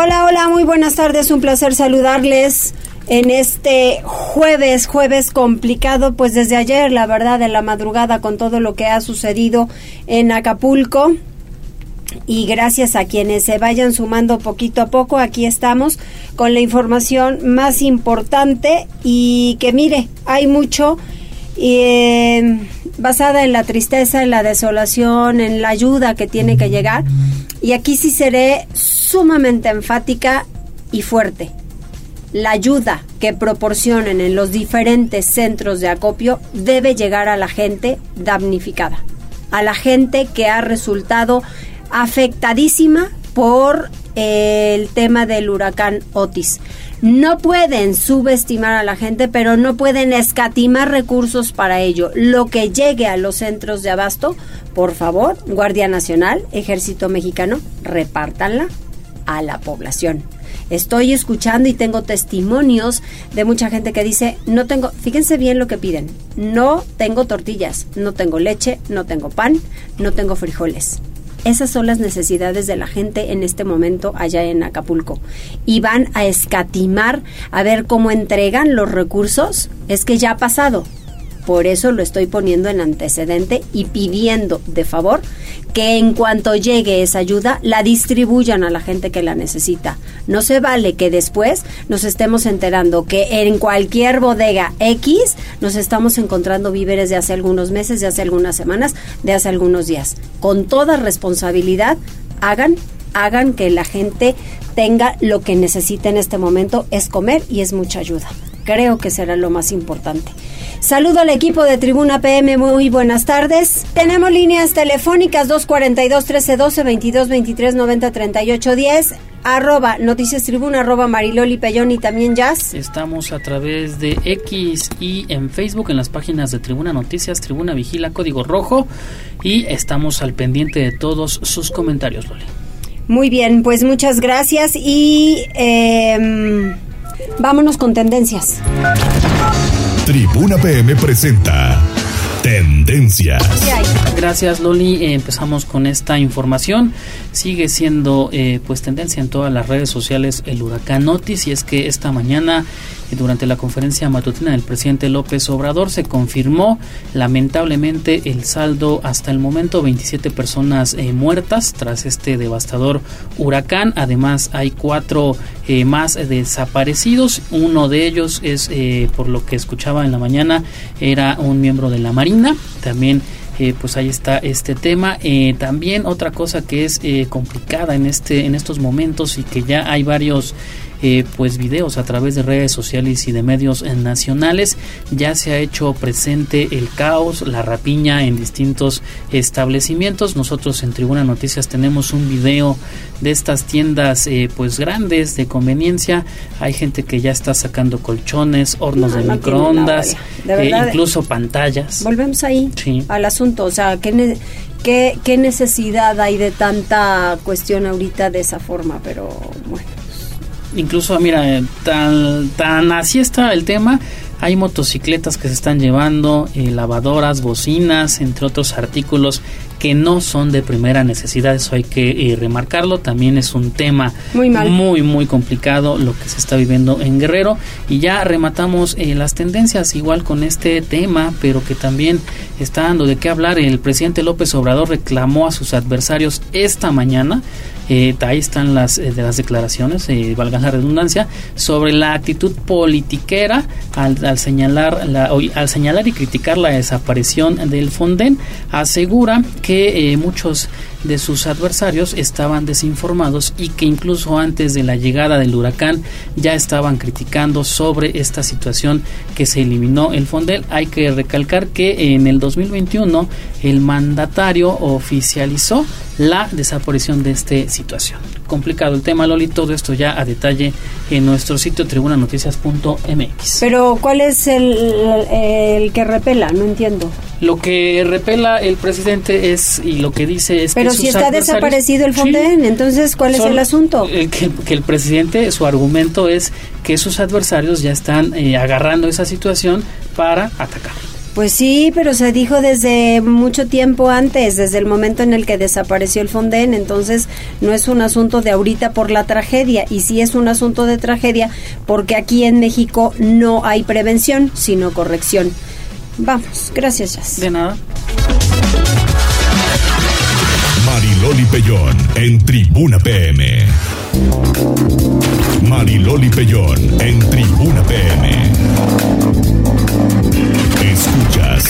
Hola, hola, muy buenas tardes, un placer saludarles en este jueves, jueves complicado, pues desde ayer, la verdad, de la madrugada con todo lo que ha sucedido en Acapulco. Y gracias a quienes se vayan sumando poquito a poco, aquí estamos con la información más importante y que mire, hay mucho eh, basada en la tristeza, en la desolación, en la ayuda que tiene que llegar. Y aquí sí seré sumamente enfática y fuerte. La ayuda que proporcionen en los diferentes centros de acopio debe llegar a la gente damnificada, a la gente que ha resultado afectadísima por el tema del huracán Otis. No pueden subestimar a la gente, pero no pueden escatimar recursos para ello. Lo que llegue a los centros de abasto, por favor, Guardia Nacional, Ejército Mexicano, repártanla a la población. Estoy escuchando y tengo testimonios de mucha gente que dice, no tengo, fíjense bien lo que piden, no tengo tortillas, no tengo leche, no tengo pan, no tengo frijoles. Esas son las necesidades de la gente en este momento allá en Acapulco. Y van a escatimar a ver cómo entregan los recursos. Es que ya ha pasado. Por eso lo estoy poniendo en antecedente y pidiendo de favor que en cuanto llegue esa ayuda la distribuyan a la gente que la necesita. No se vale que después nos estemos enterando que en cualquier bodega X nos estamos encontrando víveres de hace algunos meses, de hace algunas semanas, de hace algunos días. Con toda responsabilidad, hagan hagan que la gente tenga lo que necesita en este momento, es comer y es mucha ayuda. Creo que será lo más importante. Saludo al equipo de Tribuna PM, muy buenas tardes. Tenemos líneas telefónicas 242-1312-2223-90-38-10, arroba Noticias Tribuna, arroba Mariloli Pellón y también Jazz. Estamos a través de X y en Facebook, en las páginas de Tribuna Noticias, Tribuna Vigila, Código Rojo y estamos al pendiente de todos sus comentarios, Loli. Muy bien, pues muchas gracias y eh, vámonos con tendencias. Tribuna PM presenta Tendencias. Gracias Loli, eh, empezamos con esta información. Sigue siendo eh, pues tendencia en todas las redes sociales el huracán Otis y es que esta mañana durante la conferencia matutina del presidente López Obrador se confirmó lamentablemente el saldo hasta el momento 27 personas muertas tras este devastador huracán. Además hay cuatro más desaparecidos. Uno de ellos es por lo que escuchaba en la mañana era un miembro de la Marina también eh, pues ahí está este tema. Eh, también otra cosa que es eh, complicada en este en estos momentos y que ya hay varios eh, pues videos a través de redes sociales y de medios eh, nacionales ya se ha hecho presente el caos, la rapiña en distintos establecimientos. Nosotros en Tribuna Noticias tenemos un video de estas tiendas eh, pues grandes de conveniencia. Hay gente que ya está sacando colchones, hornos de microondas, incluso pantallas. Volvemos ahí al asunto, o sea, ¿qué, qué, qué necesidad hay de tanta cuestión ahorita de esa forma? Pero bueno incluso mira tan tan así está el tema. Hay motocicletas que se están llevando eh, lavadoras bocinas entre otros artículos que no son de primera necesidad. Eso hay que eh, remarcarlo. También es un tema muy muy muy complicado lo que se está viviendo en Guerrero. Y ya rematamos eh, las tendencias igual con este tema pero que también está dando de qué hablar. El presidente López Obrador reclamó a sus adversarios esta mañana eh, ahí están las eh, de las declaraciones, eh, valga la redundancia, sobre la actitud politiquera al, señalar la, al señalar y criticar la desaparición del Fonden, asegura que muchos de sus adversarios estaban desinformados y que incluso antes de la llegada del huracán ya estaban criticando sobre esta situación que se eliminó el Fondel. Hay que recalcar que en el 2021 el mandatario oficializó la desaparición de este situación. Complicado el tema, Loli, todo esto ya a detalle en nuestro sitio tribunanoticias.mx. Pero ¿cuál es el, el, que repela? No entiendo. Lo que repela el presidente es, y lo que dice es Pero si está desaparecido el Fonden, entonces ¿cuál es el asunto? El que, que, el presidente, su argumento es que sus adversarios ya están eh, agarrando esa situación para atacar. Pues sí, pero se dijo desde mucho tiempo antes, desde el momento en el que desapareció el Fonden, entonces no es un asunto de ahorita por la tragedia, y sí es un asunto de tragedia porque aquí en México no hay prevención, sino corrección. Vamos, gracias, Jazz. De nada. Mariloli Pellón en Tribuna PM. Mariloli Pellón en Tribuna PM.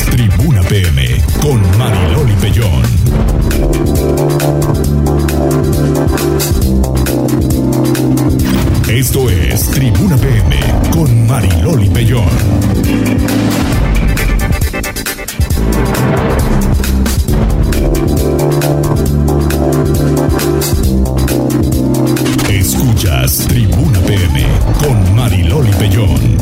Tribuna PM con Mariloli Pellón. Esto es Tribuna PM con Mariloli Pellón. Escuchas Tribuna PM con Mariloli Pellón.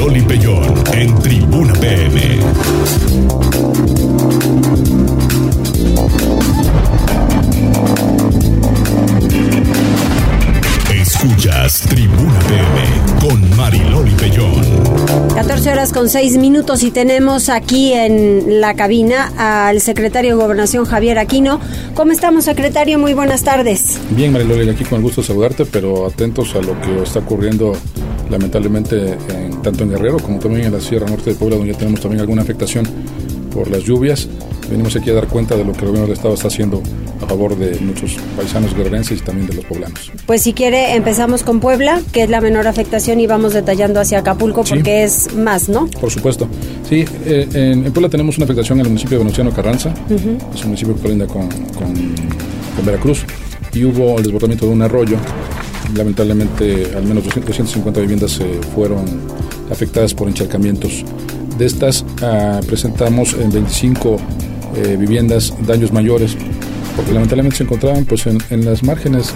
Mariloli Pellón en Tribuna PM. Escuchas Tribuna PM con Mariloli Pellón. 14 horas con 6 minutos y tenemos aquí en la cabina al secretario de Gobernación Javier Aquino. ¿Cómo estamos, secretario? Muy buenas tardes. Bien, Mariloli, aquí con el gusto de saludarte, pero atentos a lo que está ocurriendo lamentablemente en, tanto en Guerrero como también en la Sierra Norte de Puebla, donde ya tenemos también alguna afectación por las lluvias. Venimos aquí a dar cuenta de lo que el gobierno del Estado está haciendo a favor de muchos paisanos guerrerenses y también de los poblanos. Pues si quiere, empezamos con Puebla, que es la menor afectación, y vamos detallando hacia Acapulco porque es más, ¿no? Por supuesto. Sí, eh, en, Puebla tenemos una afectación en el municipio de Venustiano Carranza, es un municipio que colinda con, con, con Veracruz, y hubo el desbordamiento de un arroyo lamentablemente al menos 250 viviendas fueron afectadas por encharcamientos. De estas ah, presentamos en 25 eh, viviendas daños mayores, porque lamentablemente se encontraban pues, en, las márgenes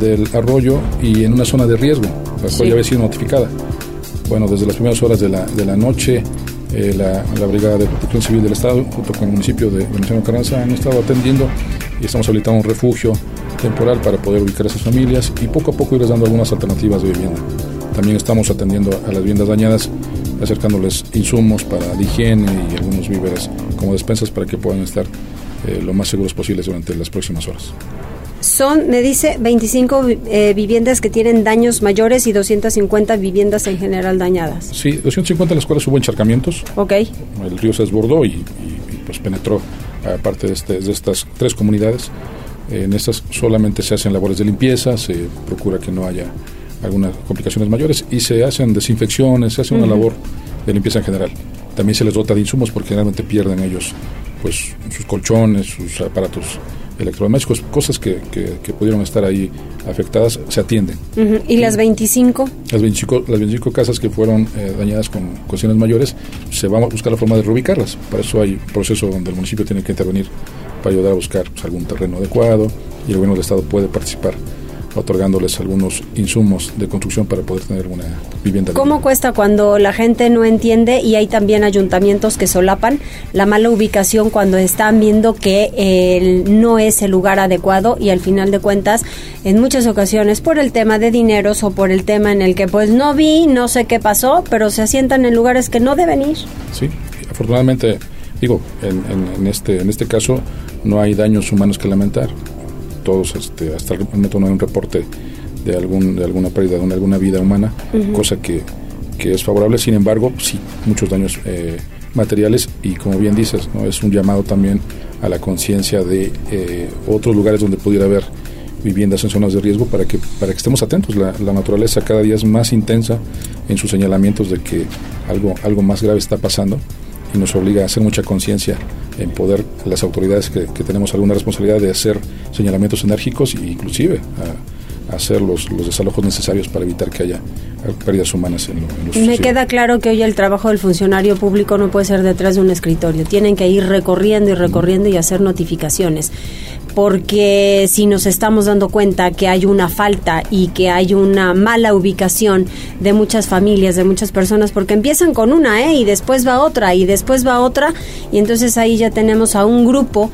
del arroyo y en una zona de riesgo, la cual ya había sido notificada. Bueno, desde las primeras horas de la, de la noche, eh, la, la, Brigada de Protección Civil del Estado, junto con el municipio de Venezuela Carranza, han estado atendiendo y estamos habilitando un refugio temporal para poder ubicar a esas familias y poco a poco irles dando algunas alternativas de vivienda. También estamos atendiendo a las viviendas dañadas, acercándoles insumos para la higiene y algunos víveres como despensas para que puedan estar eh, lo más seguros posibles durante las próximas horas. Son, me dice, 25 eh, viviendas que tienen daños mayores y 250 viviendas en general dañadas. Sí, 250 en las cuales hubo encharcamientos. Ok. El río se desbordó y, pues penetró a parte de, este, de estas tres comunidades. En estas solamente se hacen labores de limpieza, se procura que no haya algunas complicaciones mayores y se hacen desinfecciones, se hace una labor de limpieza en general. También se les dota de insumos porque generalmente pierden ellos pues sus colchones, sus aparatos electrodomésticos, cosas que, que, pudieron estar ahí afectadas, se atienden. ¿Y las 25? Las 25, las 25 casas que fueron eh, dañadas con cuestiones mayores, se va a buscar la forma de reubicarlas. Para eso hay un proceso donde el municipio tiene que intervenir ayudar a buscar pues, algún terreno adecuado y el gobierno del Estado puede participar otorgándoles algunos insumos de construcción para poder tener una vivienda. ¿Cómo cuesta cuando la gente no entiende y hay también ayuntamientos que solapan la mala ubicación cuando están viendo que no es el lugar adecuado y al final de cuentas en muchas ocasiones por el tema de dineros o por el tema en el que pues no vi, no sé qué pasó, pero se asientan en lugares que no deben ir? Sí, afortunadamente digo, en, en, este, en este caso no hay daños humanos que lamentar. Todos, este, hasta el momento no hay un reporte de, algún, de alguna pérdida de alguna vida humana, cosa que, que, es favorable. Sin embargo, sí, muchos daños eh, materiales y como bien dices, ¿no? es un llamado también a la conciencia de eh, otros lugares donde pudiera haber viviendas en zonas de riesgo para que, para que estemos atentos. La, la, naturaleza cada día es más intensa en sus señalamientos de que algo, algo más grave está pasando y nos obliga a hacer mucha conciencia en poder, las autoridades que, tenemos alguna responsabilidad de hacer señalamientos enérgicos e inclusive hacer los, los desalojos necesarios para evitar que haya pérdidas humanas en, los Me queda claro que hoy el trabajo del funcionario público no puede ser detrás de un escritorio. Tienen que ir recorriendo y recorriendo y hacer notificaciones. Porque si nos estamos dando cuenta que hay una falta y que hay una mala ubicación de muchas familias, de muchas personas, porque empiezan con una, ¿eh? Y después va otra, y después va otra, y entonces ahí ya tenemos a un grupo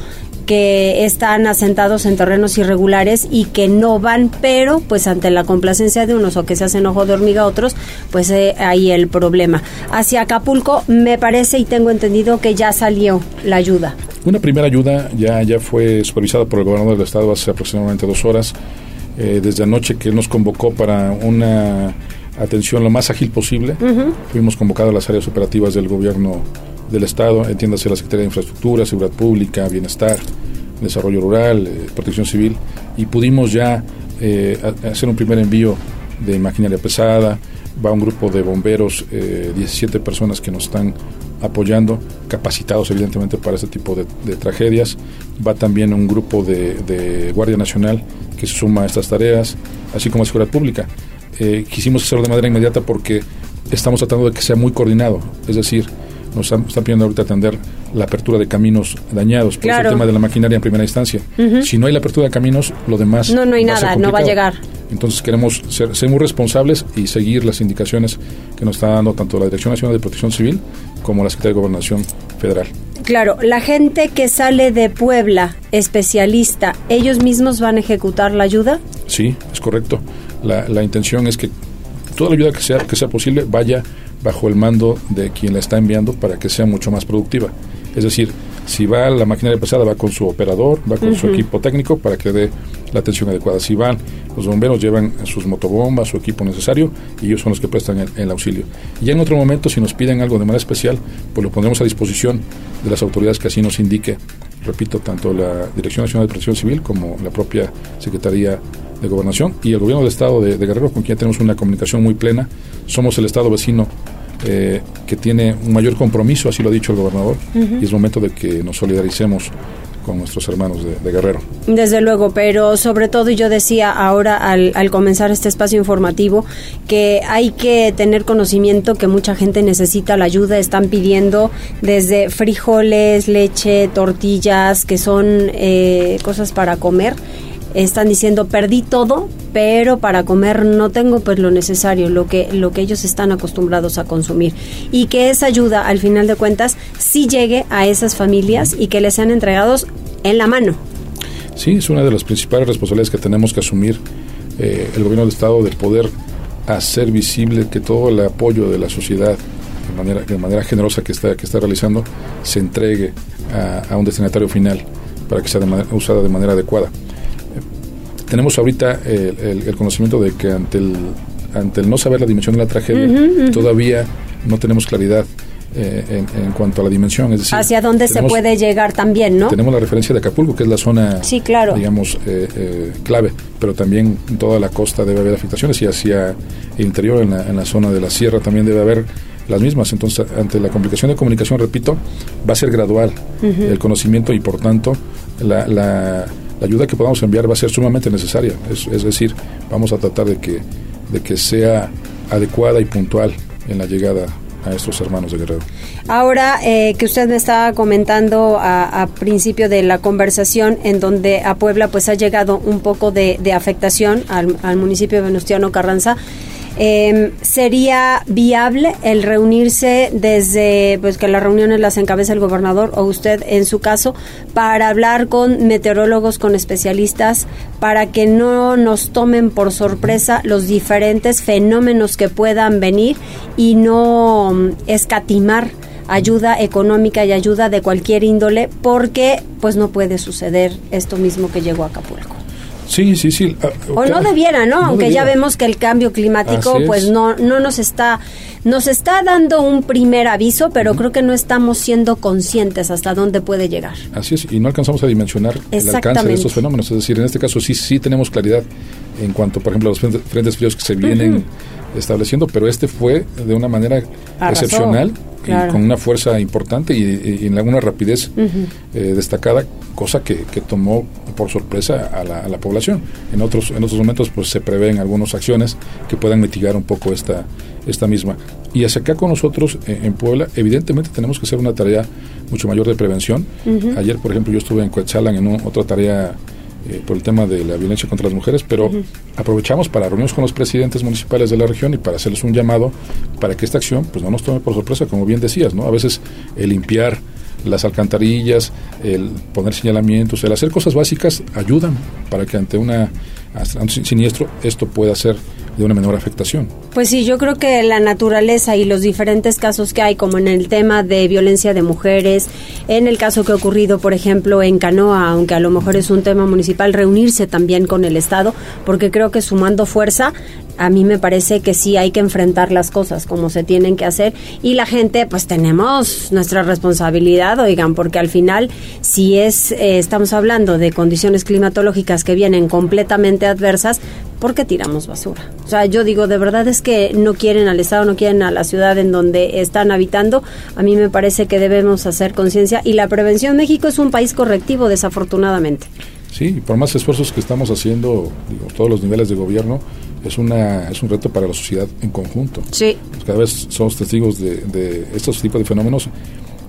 que están asentados en terrenos irregulares y que no van, pero pues ante la complacencia de unos o que se hacen ojo de hormiga a otros, pues eh, ahí el problema. Hacia Acapulco me parece y tengo entendido que ya salió la ayuda. Una primera ayuda ya, ya fue supervisada por el gobernador del estado hace aproximadamente dos horas, eh, desde anoche que él nos convocó para una atención lo más ágil posible. Fuimos convocados a las áreas operativas del gobierno del Estado, entiéndase la Secretaría de Infraestructura, Seguridad Pública, Bienestar, Desarrollo Rural, eh, Protección Civil, y pudimos ya eh, hacer un primer envío de maquinaria pesada, va un grupo de bomberos, 17 eh, personas que nos están apoyando, capacitados evidentemente para este tipo de, tragedias, va también un grupo de, Guardia Nacional que se suma a estas tareas, así como Seguridad Pública. quisimos hacerlo de manera inmediata porque estamos tratando de que sea muy coordinado, es decir, nos están, pidiendo ahorita atender la apertura de caminos dañados, por el tema de la maquinaria en primera instancia. Si no hay la apertura de caminos, lo demás... No, no hay nada, no va a llegar. Entonces queremos ser, ser, muy responsables y seguir las indicaciones que nos está dando tanto la Dirección Nacional de Protección Civil como la Secretaría de Gobernación Federal. Claro, la gente que sale de Puebla, especialista, ¿ellos mismos van a ejecutar la ayuda? Sí, es correcto. La, la intención es que toda la ayuda que sea, que sea posible vaya bajo el mando de quien la está enviando para que sea mucho más productiva. Es decir, si va la maquinaria pesada, va con su operador, va con su equipo técnico para que dé la atención adecuada. Si van, los bomberos llevan sus motobombas, su equipo necesario y ellos son los que prestan el, auxilio. Y en otro momento, si nos piden algo de manera especial, pues lo pondremos a disposición de las autoridades que así nos indique. Repito, tanto la Dirección Nacional de Protección Civil como la propia Secretaría de Gobernación y el Gobierno del Estado de, de Guerrero, con quien tenemos una comunicación muy plena. Somos el Estado vecino eh, que tiene un mayor compromiso, así lo ha dicho el gobernador, y es momento de que nos solidaricemos con nuestros hermanos de, Guerrero. Desde luego, pero sobre todo yo decía ahora al, al, comenzar este espacio informativo que hay que tener conocimiento que mucha gente necesita la ayuda, están pidiendo desde frijoles, leche, tortillas, que son eh, cosas para comer están diciendo perdí todo, pero para comer no tengo pues lo necesario, lo que lo que ellos están acostumbrados a consumir y que esa ayuda al final de cuentas sí llegue a esas familias y que les sean entregados en la mano. Sí, es una de las principales responsabilidades que tenemos que asumir eh, el gobierno del estado de poder hacer visible que todo el apoyo de la sociedad de manera, de manera generosa que está, que está realizando se entregue a, un destinatario final para que sea usada de manera adecuada tenemos ahorita el, conocimiento de que ante el, ante el no saber la dimensión de la tragedia, todavía no tenemos claridad eh, en, cuanto a la dimensión. Es decir, hacia dónde se puede llegar también, ¿no? Tenemos la referencia de Acapulco, que es la zona, sí, claro. digamos, eh, eh, clave, pero también en toda la costa debe haber afectaciones y hacia el interior, en la, en la zona de la sierra, también debe haber las mismas. Entonces, ante la complicación de comunicación, repito, va a ser gradual el conocimiento y, por tanto, la, la la ayuda que podamos enviar va a ser sumamente necesaria. Es, decir, vamos a tratar de que, de que sea adecuada y puntual en la llegada a estos hermanos de Guerrero. Ahora eh, que usted me estaba comentando a, principio de la conversación, en donde a Puebla pues ha llegado un poco de, afectación al, al municipio de Venustiano Carranza, eh, ¿Sería viable el reunirse desde, pues que las reuniones las encabeza el gobernador o usted en su caso, para hablar con meteorólogos, con especialistas, para que no nos tomen por sorpresa los diferentes fenómenos que puedan venir y no mm, escatimar? ayuda económica y ayuda de cualquier índole porque pues no puede suceder esto mismo que llegó a Acapulco. Sí, sí, sí. Ah, o no debiera, ¿no? Aunque ya vemos que el cambio climático pues no, no nos está nos está dando un primer aviso, pero creo que no estamos siendo conscientes hasta dónde puede llegar. Así es, y no alcanzamos a dimensionar el alcance de estos fenómenos. Es decir, en este caso sí, sí tenemos claridad en cuanto, por ejemplo, a los frentes fríos que se vienen estableciendo, pero este fue de una manera excepcional y con una fuerza importante y, en alguna rapidez eh, destacada, cosa que, que, tomó por sorpresa a la, a la, población. En otros, en otros momentos pues se prevén algunas acciones que puedan mitigar un poco esta, esta misma. Y hacia acá con nosotros eh, en Puebla, evidentemente tenemos que hacer una tarea mucho mayor de prevención. Ayer, por ejemplo, yo estuve en Coetzalan en otra tarea eh, por el tema de la violencia contra las mujeres, pero aprovechamos para reunirnos con los presidentes municipales de la región y para hacerles un llamado para que esta acción pues no nos tome por sorpresa, como bien decías, ¿no? A veces el limpiar las alcantarillas, el poner señalamientos, el hacer cosas básicas ayudan para que ante una un siniestro esto pueda ser de una menor afectación. Pues sí, yo creo que la naturaleza y los diferentes casos que hay, como en el tema de violencia de mujeres, en el caso que ha ocurrido, por ejemplo, en Canoa, aunque a lo mejor es un tema municipal, reunirse también con el Estado, porque creo que sumando fuerza a mí me parece que sí hay que enfrentar las cosas como se tienen que hacer y la gente pues tenemos nuestra responsabilidad, oigan, porque al final si es eh, estamos hablando de condiciones climatológicas que vienen completamente adversas, ¿por qué tiramos basura? O sea, yo digo, de verdad es que no quieren al Estado, no quieren a la ciudad en donde están habitando. A mí me parece que debemos hacer conciencia y la prevención. México es un país correctivo, desafortunadamente. Sí, por más esfuerzos que estamos haciendo, digo, todos los niveles de gobierno, es, una, es un reto para la sociedad en conjunto. Sí. Cada vez somos testigos de, de estos tipos de fenómenos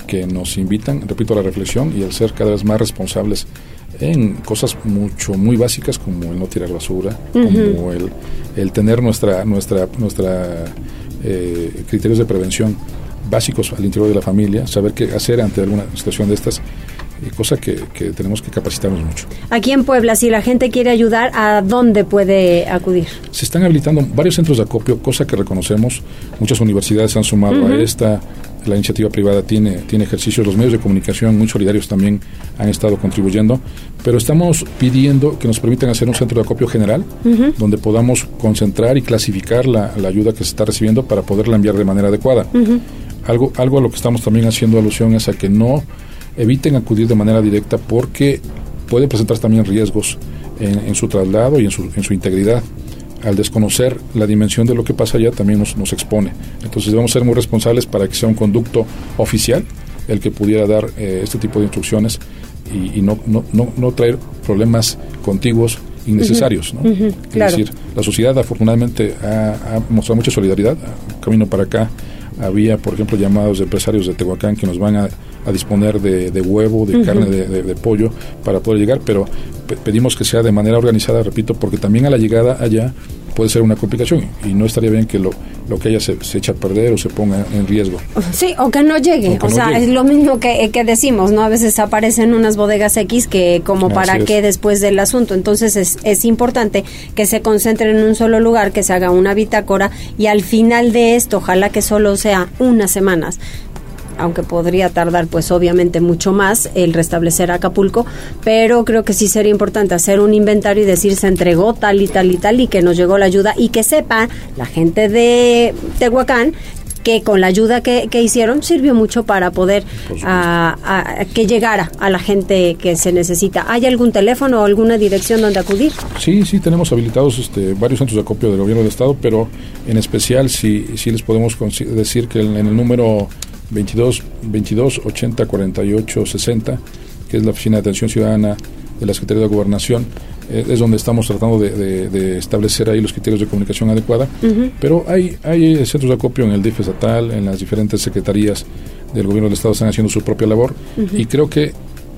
que nos invitan, repito, a la reflexión y al ser cada vez más responsables en cosas mucho, muy básicas como el no tirar basura, como el, el, tener nuestra, nuestra, nuestra eh, criterios de prevención básicos al interior de la familia, saber qué hacer ante alguna situación de estas cosa que, tenemos que capacitarnos mucho. Aquí en Puebla, si la gente quiere ayudar, ¿a dónde puede acudir? Se están habilitando varios centros de acopio, cosa que reconocemos. Muchas universidades han sumado a esta. La iniciativa privada tiene, tiene ejercicios, los medios de comunicación muy solidarios también han estado contribuyendo, pero estamos pidiendo que nos permitan hacer un centro de acopio general, donde podamos concentrar y clasificar la, ayuda que se está recibiendo para poderla enviar de manera adecuada. Algo, algo a lo que estamos también haciendo alusión es a que no eviten acudir de manera directa porque puede presentar también riesgos en, su traslado y en su, en su, integridad. Al desconocer la dimensión de lo que pasa allá también nos, nos expone. Entonces debemos ser muy responsables para que sea un conducto oficial el que pudiera dar eh, este tipo de instrucciones y, no, no, no, traer problemas contiguos innecesarios. ¿no? Es decir, la sociedad afortunadamente ha, ha, mostrado mucha solidaridad. Camino para acá había, por ejemplo, llamados de empresarios de Tehuacán que nos van a a disponer de, huevo, de carne de, pollo para poder llegar, pero pedimos que sea de manera organizada, repito, porque también a la llegada allá puede ser una complicación y no estaría bien que lo, lo que haya se, se eche a perder o se ponga en riesgo. Sí, o que no llegue. O, sea, es lo mismo que, que, decimos, ¿no? A veces aparecen unas bodegas X que como para qué después del asunto. Entonces es, es importante que se concentren en un solo lugar, que se haga una bitácora y al final de esto, ojalá que solo sea unas semanas, aunque podría tardar pues obviamente mucho más el restablecer Acapulco, pero creo que sí sería importante hacer un inventario y decir se entregó tal y tal y tal y que nos llegó la ayuda y que sepa la gente de Tehuacán que con la ayuda que, hicieron sirvió mucho para poder a, que llegara a la gente que se necesita. ¿Hay algún teléfono o alguna dirección donde acudir? Sí, sí, tenemos habilitados este, varios centros de acopio del gobierno del estado, pero en especial sí, sí les podemos decir que en el número 22, 22 80 48 60, que es la Oficina de Atención Ciudadana de la Secretaría de Gobernación, eh, es donde estamos tratando de, establecer ahí los criterios de comunicación adecuada. Pero hay, hay centros de acopio en el DIF estatal, en las diferentes secretarías del gobierno del Estado están haciendo su propia labor. Y creo que,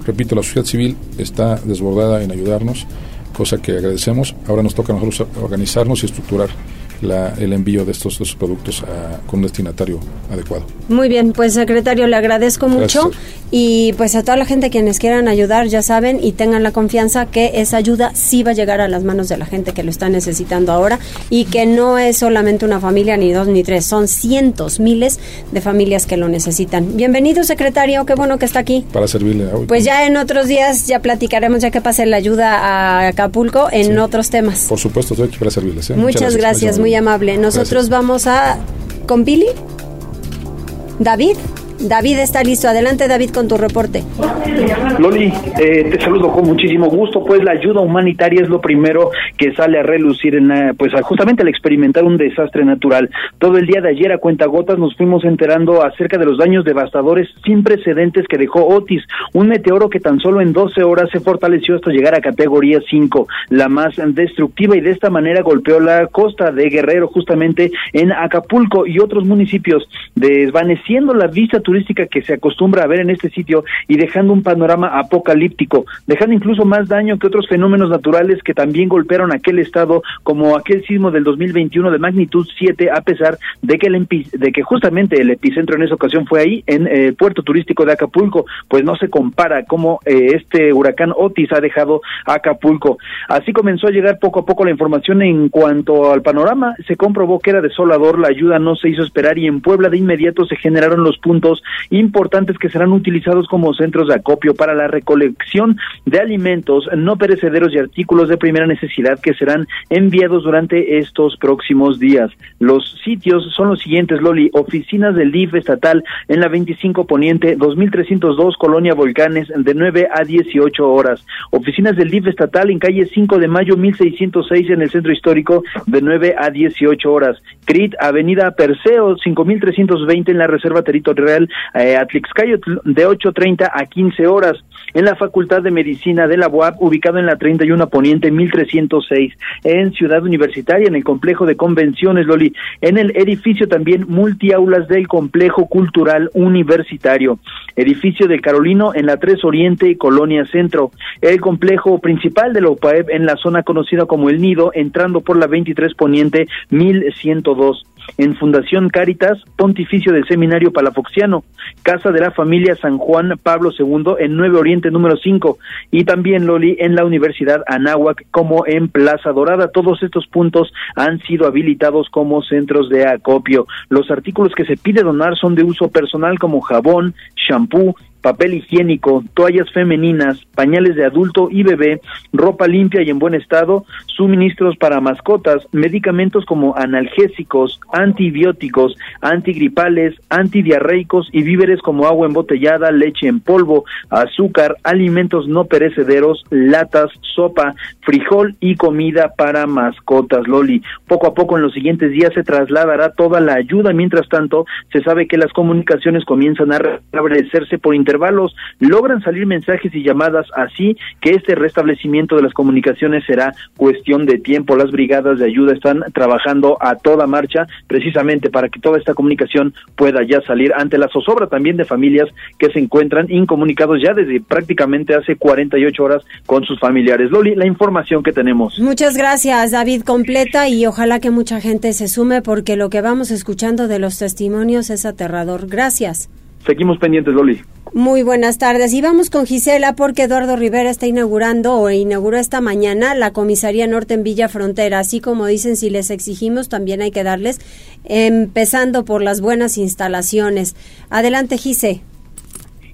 repito, la sociedad civil está desbordada en ayudarnos, cosa que agradecemos. Ahora nos toca a nosotros organizarnos y estructurar el envío de estos, dos productos con un destinatario adecuado. Muy bien, pues secretario, le agradezco mucho y pues a toda la gente quienes quieran ayudar, ya saben y tengan la confianza que esa ayuda sí va a llegar a las manos de la gente que lo está necesitando ahora y que no es solamente una familia, ni dos, ni tres, son cientos, miles de familias que lo necesitan. Bienvenido, secretario, qué bueno que está aquí. Para servirle. Pues ya en otros días ya platicaremos, ya que pase la ayuda a Acapulco, en otros temas. Por supuesto, estoy aquí para servirles. ¿eh? Muchas, gracias, muy amable. Nosotros vamos a... ¿Con Billy? ¿David? David está listo. Adelante, David, con tu reporte. Loli, eh, te saludo con muchísimo gusto. Pues la ayuda humanitaria es lo primero que sale a relucir en pues justamente al experimentar un desastre natural. Todo el día de ayer a cuentagotas nos fuimos enterando acerca de los daños devastadores sin precedentes que dejó Otis, un meteoro que tan solo en 12 horas se fortaleció hasta llegar a categoría 5, la más destructiva y de esta manera golpeó la costa de Guerrero justamente en Acapulco y otros municipios, desvaneciendo la vista turística que se acostumbra a ver en este sitio y dejando un panorama apocalíptico, dejando incluso más daño que otros fenómenos naturales que también golpearon aquel estado, como aquel sismo del 2021 de magnitud 7, a pesar de que, el de que justamente el epicentro en esa ocasión fue ahí, en el puerto turístico de Acapulco, pues no se compara cómo eh, este huracán Otis ha dejado Acapulco. Así comenzó a llegar poco a poco la información en cuanto al panorama, se comprobó que era desolador, la ayuda no se hizo esperar y en Puebla de inmediato se generaron los puntos importantes que serán utilizados como centros de acopio para la recolección de alimentos no perecederos y artículos de primera necesidad que serán enviados durante estos próximos días. Los sitios son los siguientes, Loli, oficinas del DIF estatal en la 25 Poniente, 2302 Colonia Volcanes, de 9 a 18 horas. Oficinas del DIF estatal en calle 5 de mayo 1606 en el centro histórico, de 9 a 18 horas. CRIT, Avenida Perseo, 5320 en la Reserva Territorial eh, de 8.30 a 15 horas en la Facultad de Medicina de la UAP, ubicado en la 31 Poniente 1306, en Ciudad Universitaria, en el complejo de convenciones, Loli, en el edificio también multiaulas del complejo cultural universitario, edificio de Carolino en la 3 Oriente y Colonia Centro, el complejo principal de la UPAEP en la zona conocida como El Nido, entrando por la 23 Poniente 1102 en Fundación Cáritas, Pontificio del Seminario Palafoxiano, Casa de la Familia San Juan Pablo II en Nueve Oriente número 5 y también Loli en la Universidad Anáhuac como en Plaza Dorada. Todos estos puntos han sido habilitados como centros de acopio. Los artículos que se pide donar son de uso personal como jabón, shampoo, papel higiénico, toallas femeninas, pañales de adulto y bebé, ropa limpia y en buen estado, suministros para mascotas, medicamentos como analgésicos, antibióticos, antigripales, antidiarreicos y víveres como agua embotellada, leche en polvo, azúcar, alimentos no perecederos, latas, sopa, frijol y comida para mascotas, Loli. Poco a poco en los siguientes días se trasladará toda la ayuda, mientras tanto se sabe que las comunicaciones comienzan a restablecerse por intervalos, logran salir mensajes y llamadas así que este restablecimiento de las comunicaciones será cuestión de tiempo. Las brigadas de ayuda están trabajando a toda marcha precisamente para que toda esta comunicación pueda ya salir ante la zozobra también de familias que se encuentran incomunicados ya desde prácticamente hace 48 horas con sus familiares. Loli, la información que tenemos. Muchas gracias, David, completa y ojalá que mucha gente se sume porque lo que vamos escuchando de los testimonios es aterrador. Gracias. Seguimos pendientes, Loli. Muy buenas tardes. Y vamos con Gisela porque Eduardo Rivera está inaugurando o inauguró esta mañana la Comisaría Norte en Villa Frontera. Así como dicen, si les exigimos, también hay que darles, empezando por las buenas instalaciones. Adelante, Gise.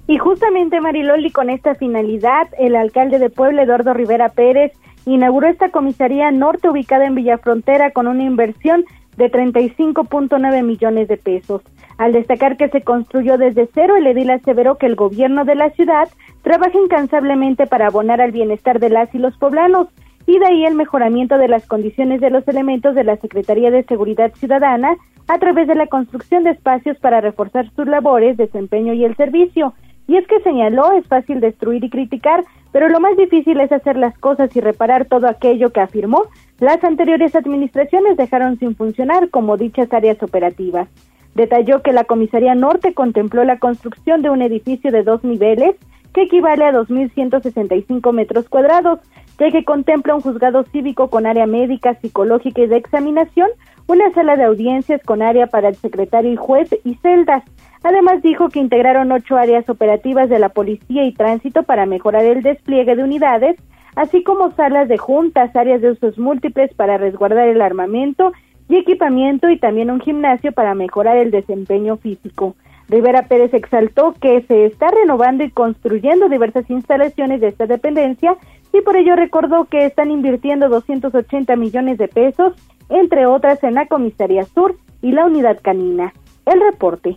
Y justamente, Mariloli, con esta finalidad, el alcalde de Puebla, Eduardo Rivera Pérez, inauguró esta Comisaría Norte ubicada en Villa Frontera con una inversión de 35.9 millones de pesos. Al destacar que se construyó desde cero, el edil aseveró que el gobierno de la ciudad trabaja incansablemente para abonar al bienestar de las y los poblanos, y de ahí el mejoramiento de las condiciones de los elementos de la Secretaría de Seguridad Ciudadana a través de la construcción de espacios para reforzar sus labores, desempeño y el servicio. Y es que señaló, es fácil destruir y criticar, pero lo más difícil es hacer las cosas y reparar todo aquello que afirmó las anteriores administraciones dejaron sin funcionar como dichas áreas operativas. Detalló que la Comisaría Norte contempló la construcción de un edificio de dos niveles que equivale a 2.165 metros cuadrados, ya que contempla un juzgado cívico con área médica, psicológica y de examinación, una sala de audiencias con área para el secretario y juez y celdas. Además dijo que integraron ocho áreas operativas de la policía y tránsito para mejorar el despliegue de unidades, así como salas de juntas, áreas de usos múltiples para resguardar el armamento y equipamiento y también un gimnasio para mejorar el desempeño físico. Rivera Pérez exaltó que se está renovando y construyendo diversas instalaciones de esta dependencia y por ello recordó que están invirtiendo 280 millones de pesos, entre otras en la Comisaría Sur y la Unidad Canina. El reporte.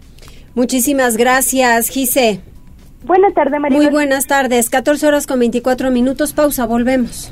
Muchísimas gracias, Gise. Buenas tardes, María. Muy buenas tardes. 14 horas con 24 minutos. Pausa, volvemos.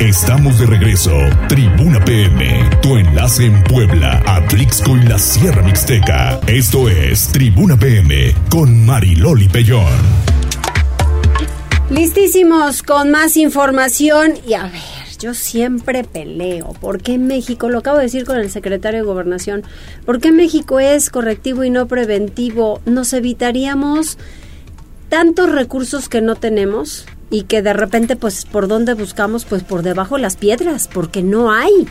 Estamos de regreso. Tribuna PM, tu enlace en Puebla, Atlixco y la Sierra Mixteca. Esto es Tribuna PM con Mariloli Pellón. Listísimos con más información y a ver. Yo siempre peleo. ¿Por qué México? Lo acabo de decir con el secretario de Gobernación. ¿Por qué México es correctivo y no preventivo? Nos evitaríamos tantos recursos que no tenemos y que de repente pues por dónde buscamos pues por debajo de las piedras porque no hay.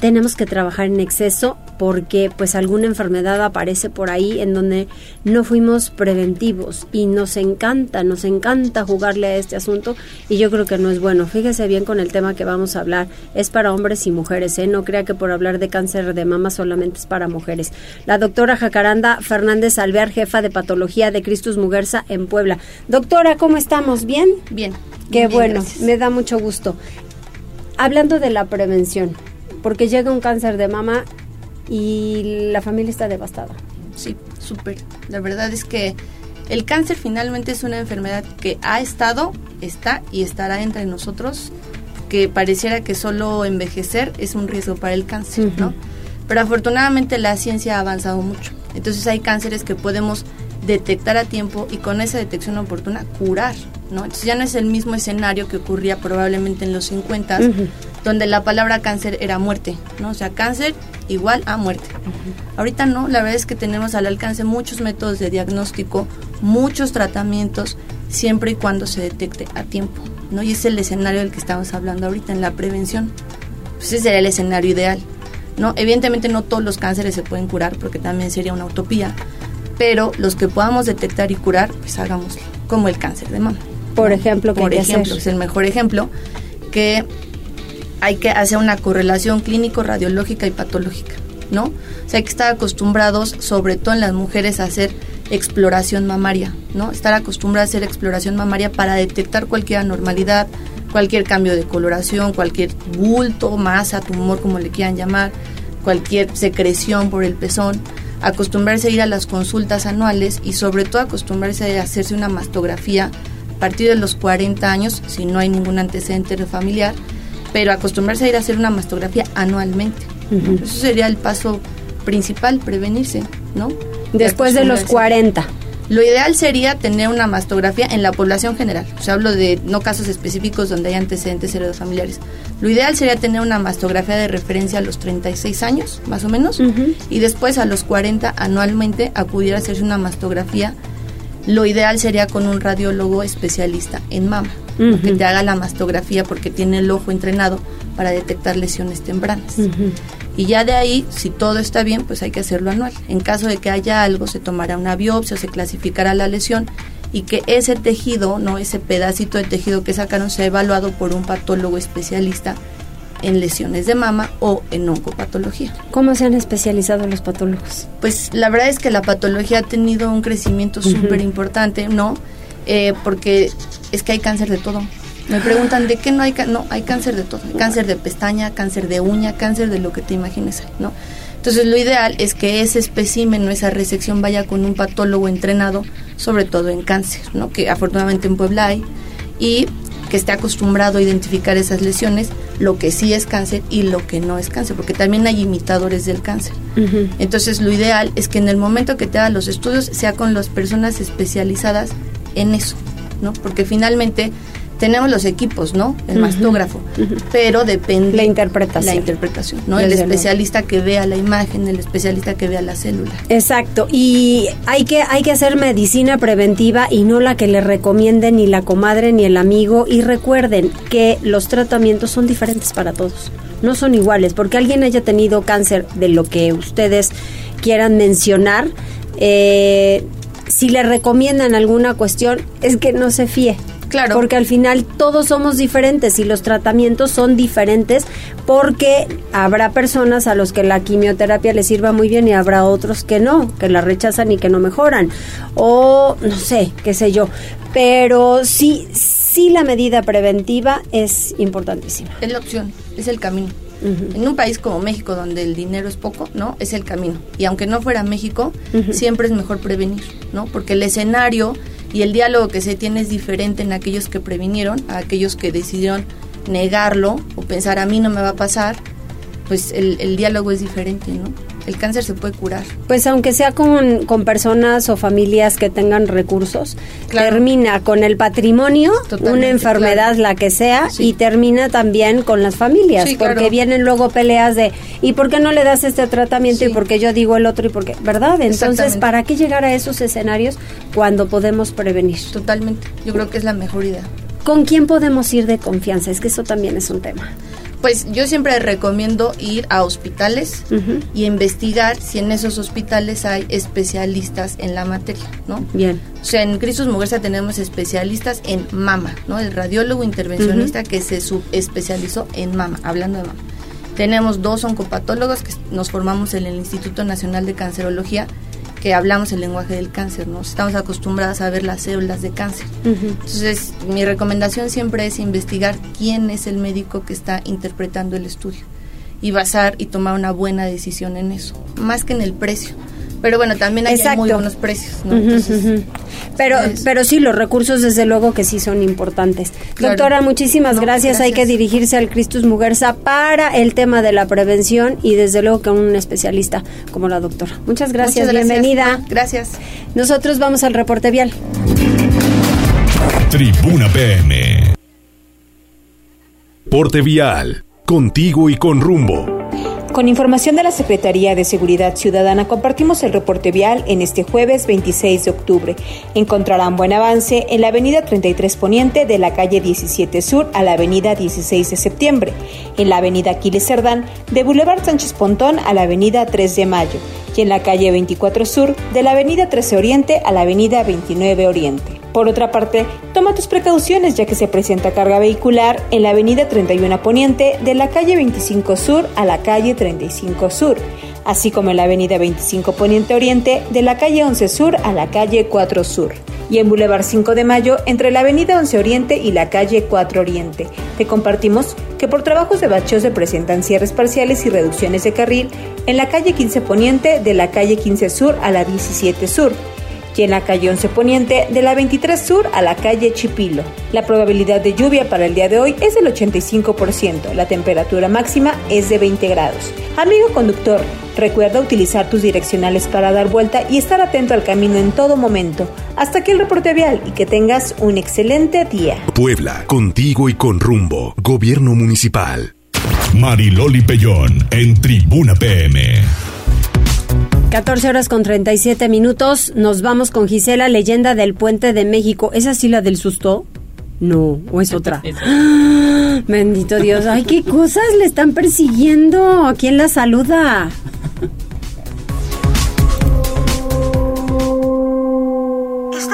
Tenemos que trabajar en exceso porque pues alguna enfermedad aparece por ahí en donde no fuimos preventivos y nos encanta, nos encanta jugarle a este asunto y yo creo que no es bueno. Fíjese bien con el tema que vamos a hablar, es para hombres y mujeres, ¿eh? no crea que por hablar de cáncer de mama solamente es para mujeres. La doctora Jacaranda Fernández Alvear, jefa de patología de Cristus Muguerza en Puebla. Doctora, ¿cómo estamos? ¿Bien? Bien. Qué bien, bueno, gracias. me da mucho gusto. Hablando de la prevención, porque llega un cáncer de mama y la familia está devastada. Sí, súper. La verdad es que el cáncer finalmente es una enfermedad que ha estado, está y estará entre nosotros, que pareciera que solo envejecer es un riesgo para el cáncer, ¿no? Pero afortunadamente la ciencia ha avanzado mucho. Entonces hay cánceres que podemos detectar a tiempo y con esa detección oportuna curar, ¿no? Entonces ya no es el mismo escenario que ocurría probablemente en los 50, donde la palabra cáncer era muerte, ¿no? O sea, cáncer igual a muerte. Ahorita no, la verdad es que tenemos al alcance muchos métodos de diagnóstico, muchos tratamientos, siempre y cuando se detecte a tiempo, ¿no? Y es el escenario del que estamos hablando ahorita, en la prevención. Pues ese sería el escenario ideal, ¿no? Evidentemente no todos los cánceres se pueden curar, porque también sería una utopía, pero los que podamos detectar y curar, pues hagámoslo, como el cáncer de mama. Por ejemplo, ¿qué Por hay que ejemplo, hacer? es el mejor ejemplo que hay que hacer una correlación clínico, radiológica y patológica, ¿no? O sea, hay que estar acostumbrados, sobre todo en las mujeres, a hacer exploración mamaria, ¿no? Estar acostumbrados a hacer exploración mamaria para detectar cualquier anormalidad, cualquier cambio de coloración, cualquier bulto, masa, tumor, como le quieran llamar, cualquier secreción por el pezón, acostumbrarse a ir a las consultas anuales y sobre todo acostumbrarse a hacerse una mastografía a partir de los 40 años, si no hay ningún antecedente familiar, pero acostumbrarse a ir a hacer una mastografía anualmente. Eso sería el paso principal, prevenirse, ¿no? Después de los Acostumbrarse. 40. Lo ideal sería tener una mastografía en la población general. O sea, hablo de no casos específicos donde hay antecedentes heredofamiliares. Lo ideal sería tener una mastografía de referencia a los 36 años, más o menos, y después a los 40 anualmente acudir a hacerse una mastografía. Lo ideal sería con un radiólogo especialista en mama, que te haga la mastografía porque tiene el ojo entrenado para detectar lesiones tempranas. Y ya de ahí, si todo está bien, pues hay que hacerlo anual. En caso de que haya algo, se tomará una biopsia, se clasificará la lesión y que ese tejido, no ese pedacito de tejido que sacaron, sea evaluado por un patólogo especialista en lesiones de mama o en oncopatología. ¿Cómo se han especializado los patólogos? Pues la verdad es que la patología ha tenido un crecimiento súper importante, ¿no? Eh, porque es que hay cáncer de todo. Me preguntan, ¿de qué no hay cáncer? No, hay cáncer de todo. Hay cáncer de pestaña, cáncer de uña, cáncer de lo que te imagines, ¿no? Entonces lo ideal es que ese espécimen o esa resección vaya con un patólogo entrenado, sobre todo en cáncer, ¿no? Que afortunadamente en Puebla hay, y que esté acostumbrado a identificar esas lesiones, lo que sí es cáncer y lo que no es cáncer, porque también hay imitadores del cáncer. Entonces lo ideal es que en el momento que te hagan los estudios sea con las personas especializadas en eso, ¿no? Porque finalmente tenemos los equipos, ¿no? El mastógrafo, pero depende La interpretación. la interpretación, ¿no? El luego. especialista que vea la imagen, el especialista que vea la célula. Exacto, y hay que, hay que hacer medicina preventiva y no la que le recomiende ni la comadre ni el amigo. Y recuerden que los tratamientos son diferentes para todos, no son iguales, porque alguien haya tenido cáncer de lo que ustedes quieran mencionar. Eh, si le recomiendan alguna cuestión, es que no se fíe. Claro. Porque al final todos somos diferentes y los tratamientos son diferentes porque habrá personas a los que la quimioterapia les sirva muy bien y habrá otros que no, que la rechazan y que no mejoran. O no sé, qué sé yo. Pero sí, sí la medida preventiva es importantísima. Es la opción, es el camino. En un país como México, donde el dinero es poco, ¿no? Es el camino. Y aunque no fuera México, siempre es mejor prevenir, ¿no? Porque el escenario y el diálogo que se tiene es diferente en aquellos que previnieron, a aquellos que decidieron negarlo o pensar a mí no me va a pasar, pues el, diálogo es diferente, ¿no? El cáncer se puede curar. Pues aunque sea con, con personas o familias que tengan recursos, termina con el patrimonio, una enfermedad la que sea, y termina también con las familias, porque vienen luego peleas de ¿y por qué no le das este tratamiento? y por qué yo digo el otro y por qué, ¿verdad? Entonces, ¿para qué llegar a esos escenarios cuando podemos prevenir? Totalmente. Yo creo que es la mejor idea. ¿Con quién podemos ir de confianza? Es que eso también es un tema. Pues yo siempre recomiendo ir a hospitales y investigar si en esos hospitales hay especialistas en la materia, ¿no? Bien. O sea, en Cristos Muguerza tenemos especialistas en mama, ¿no? El radiólogo intervencionista que se subespecializó en mama, hablando de mama. Tenemos dos oncopatólogos que nos formamos en el Instituto Nacional de Cancerología que hablamos el lenguaje del cáncer, ¿no? Estamos acostumbrados a ver las células de cáncer. Entonces, mi recomendación siempre es investigar quién es el médico que está interpretando el estudio y basar y tomar una buena decisión en eso, más que en el precio. Pero bueno, también hay, muy buenos precios, ¿no? Pero, pero sí, los recursos desde luego que sí son importantes. Doctora, muchísimas gracias. Hay que dirigirse al Cristus Muguerza para el tema de la prevención y desde luego que un especialista como la doctora. Muchas gracias, bienvenida. Gracias. Nosotros vamos al reporte vial. Tribuna PM. Porte vial, contigo y con rumbo. Con información de la Secretaría de Seguridad Ciudadana compartimos el reporte vial en este jueves 26 de octubre. Encontrarán buen avance en la avenida 33 Poniente de la calle 17 Sur a la avenida 16 de septiembre, en la avenida Aquiles Cerdán de Boulevard Sánchez Pontón a la avenida 3 de Mayo y en la calle 24 Sur de la avenida 13 Oriente a la avenida 29 Oriente. Por otra parte, toma tus precauciones ya que se presenta carga vehicular en la avenida 31 Poniente de la calle 25 Sur a la calle 35 Sur, así como en la avenida 25 Poniente Oriente de la calle 11 Sur a la calle 4 Sur y en Boulevard 5 de Mayo entre la Avenida 11 Oriente y la calle 4 Oriente. Te compartimos que por trabajos de bacheo se presentan cierres parciales y reducciones de carril en la calle 15 Poniente de la calle 15 Sur a la 17 Sur y en la calle 11 Poniente de la 23 Sur a la calle Chipilo. La probabilidad de lluvia para el día de hoy es del 85%, la temperatura máxima es de 20 grados. Amigo conductor, recuerda utilizar tus direccionales para dar vuelta y estar atento al camino en todo momento. Hasta aquí el reporte vial y que tengas un excelente día. Puebla, contigo y con rumbo. Gobierno Municipal. Mariloli Pellón en Tribuna PM. 14 horas con 37 minutos. Nos vamos con Gisela, leyenda del puente de México. ¿Es así la del susto? No, o es otra. ¡Ah! Bendito Dios. Ay, qué cosas le están persiguiendo. ¿Quién la saluda?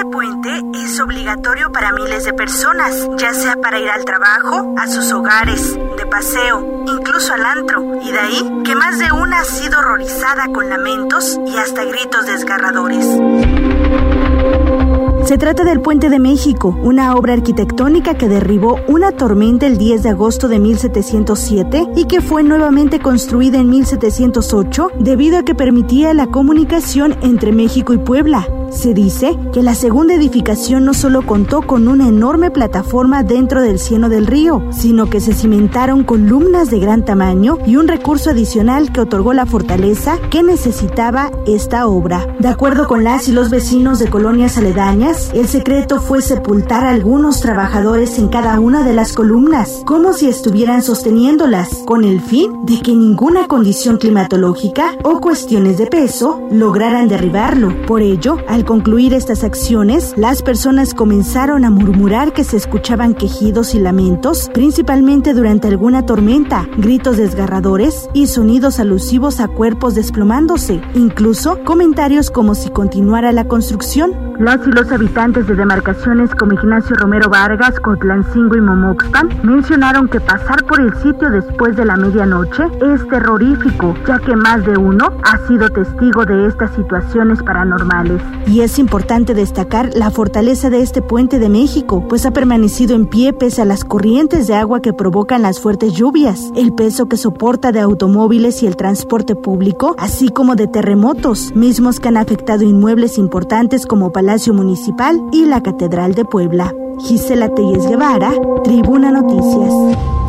Este puente es obligatorio para miles de personas, ya sea para ir al trabajo, a sus hogares, de paseo, incluso al antro, y de ahí que más de una ha sido horrorizada con lamentos y hasta gritos desgarradores. Se trata del Puente de México, una obra arquitectónica que derribó una tormenta el 10 de agosto de 1707 y que fue nuevamente construida en 1708 debido a que permitía la comunicación entre México y Puebla. Se dice que la segunda edificación no solo contó con una enorme plataforma dentro del cieno del río, sino que se cimentaron columnas de gran tamaño y un recurso adicional que otorgó la fortaleza que necesitaba esta obra. De acuerdo con las y los vecinos de colonias aledañas, el secreto fue sepultar a algunos trabajadores en cada una de las columnas, como si estuvieran sosteniéndolas, con el fin de que ninguna condición climatológica o cuestiones de peso lograran derribarlo. Por ello, al concluir estas acciones, las personas comenzaron a murmurar que se escuchaban quejidos y lamentos, principalmente durante alguna tormenta, gritos desgarradores y sonidos alusivos a cuerpos desplomándose, incluso comentarios como si continuara la construcción. Las y los habitantes de demarcaciones como Ignacio Romero Vargas, Cotlancingo y Momoxpan mencionaron que pasar por el sitio después de la medianoche es terrorífico, ya que más de uno ha sido testigo de estas situaciones paranormales. Y es importante destacar la fortaleza de este puente de México, pues ha permanecido en pie pese a las corrientes de agua que provocan las fuertes lluvias, el peso que soporta de automóviles y el transporte público, así como de terremotos, mismos que han afectado inmuebles importantes como Palacio Municipal y la Catedral de Puebla. Gisela Telles Guevara, Tribuna Noticias.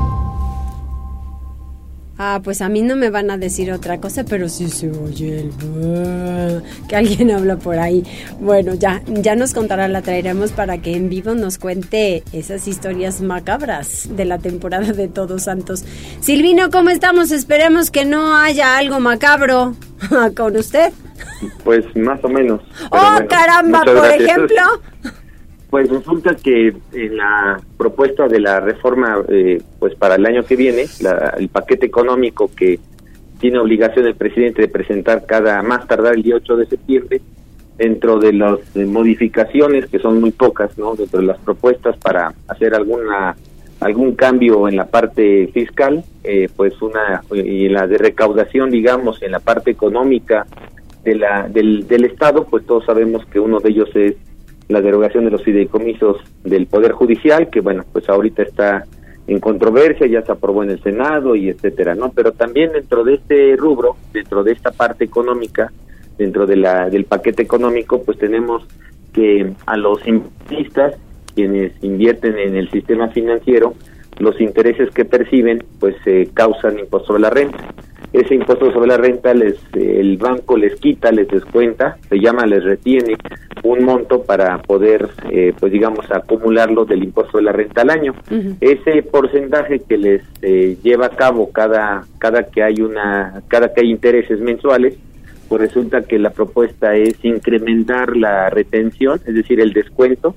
Ah, pues a mí no me van a decir otra cosa, pero sí se oye el que alguien habla por ahí. Bueno, ya, ya nos contará, la traeremos para que en vivo nos cuente esas historias macabras de la temporada de Todos Santos. Silvino, ¿cómo estamos? Esperemos que no haya algo macabro con usted. Pues más o menos. Oh, caramba, por ejemplo. Pues resulta que en la propuesta de la reforma, eh, pues para el año que viene, el paquete económico que tiene obligación el presidente de presentar cada más tardar el día 8 de septiembre, dentro de las modificaciones que son muy pocas, ¿no? Dentro de las propuestas para hacer alguna algún cambio en la parte fiscal, eh, pues una y la de recaudación, digamos, en la parte económica de la del, del Estado, pues todos sabemos que uno de ellos es la derogación de los fideicomisos del Poder Judicial, que bueno, pues ahorita está en controversia, ya se aprobó en el Senado y etcétera, ¿no? Pero también dentro de este rubro, dentro de esta parte económica, dentro de la del paquete económico, pues tenemos que a los inversionistas, quienes invierten en el sistema financiero, los intereses que perciben, pues se causan impuesto sobre la renta ese impuesto sobre la renta les el banco les quita, les descuenta, se llama, les retiene un monto para poder, eh, pues digamos, acumularlo del impuesto de la renta al año. Ese porcentaje que les eh, lleva a cabo cada cada que hay una cada que hay intereses mensuales, pues resulta que la propuesta es incrementar la retención, es decir, el descuento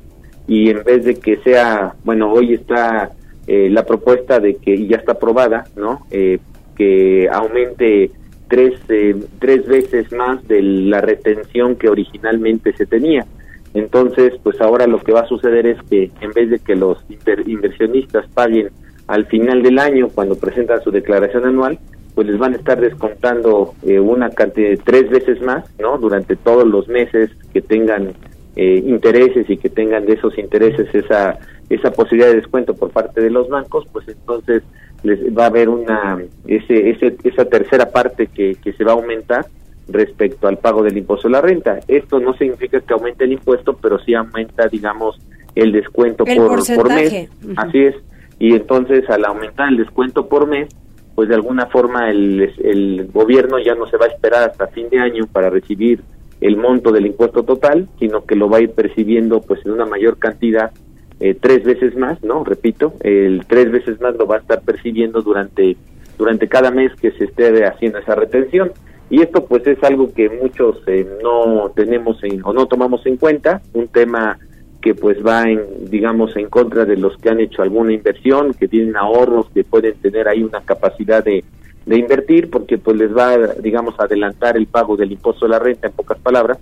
y en vez de que sea, bueno, hoy está eh, la propuesta de que ya está aprobada, ¿no? Eh, que aumente tres, eh, tres veces más de la retención que originalmente se tenía. Entonces, pues ahora lo que va a suceder es que en vez de que los inversionistas paguen al final del año, cuando presentan su declaración anual, pues les van a estar descontando eh, una cantidad de tres veces más, ¿no? Durante todos los meses que tengan eh, intereses y que tengan de esos intereses esa esa posibilidad de descuento por parte de los bancos, pues entonces les va a haber una ese, ese, esa tercera parte que, que se va a aumentar respecto al pago del impuesto a la renta. Esto no significa que aumente el impuesto, pero sí aumenta, digamos, el descuento por, por mes. Así es. Y entonces, al aumentar el descuento por mes, pues de alguna forma el, el gobierno ya no se va a esperar hasta fin de año para recibir el monto del impuesto total, sino que lo va a ir percibiendo pues en una mayor cantidad eh, tres veces más, ¿no? Repito, el tres veces más lo va a estar percibiendo durante, durante cada mes que se esté haciendo esa retención. Y esto pues es algo que muchos eh, no tenemos o no tomamos en cuenta, un tema que pues va en, digamos, en contra de los que han hecho alguna inversión, que tienen ahorros, que pueden tener ahí una capacidad de, de invertir, porque pues les va, digamos, a adelantar el pago del impuesto a la renta, en pocas palabras.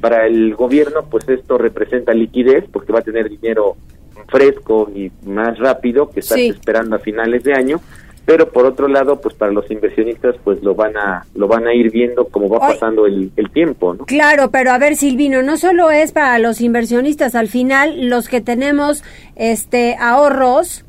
Para el gobierno, pues esto representa liquidez, porque va a tener dinero fresco y más rápido que estás esperando a finales de año pero por otro lado pues para los inversionistas pues lo van a lo van a ir viendo como va pasando el, el, tiempo ¿no? claro pero a ver Silvino no solo es para los inversionistas al final los que tenemos este ahorros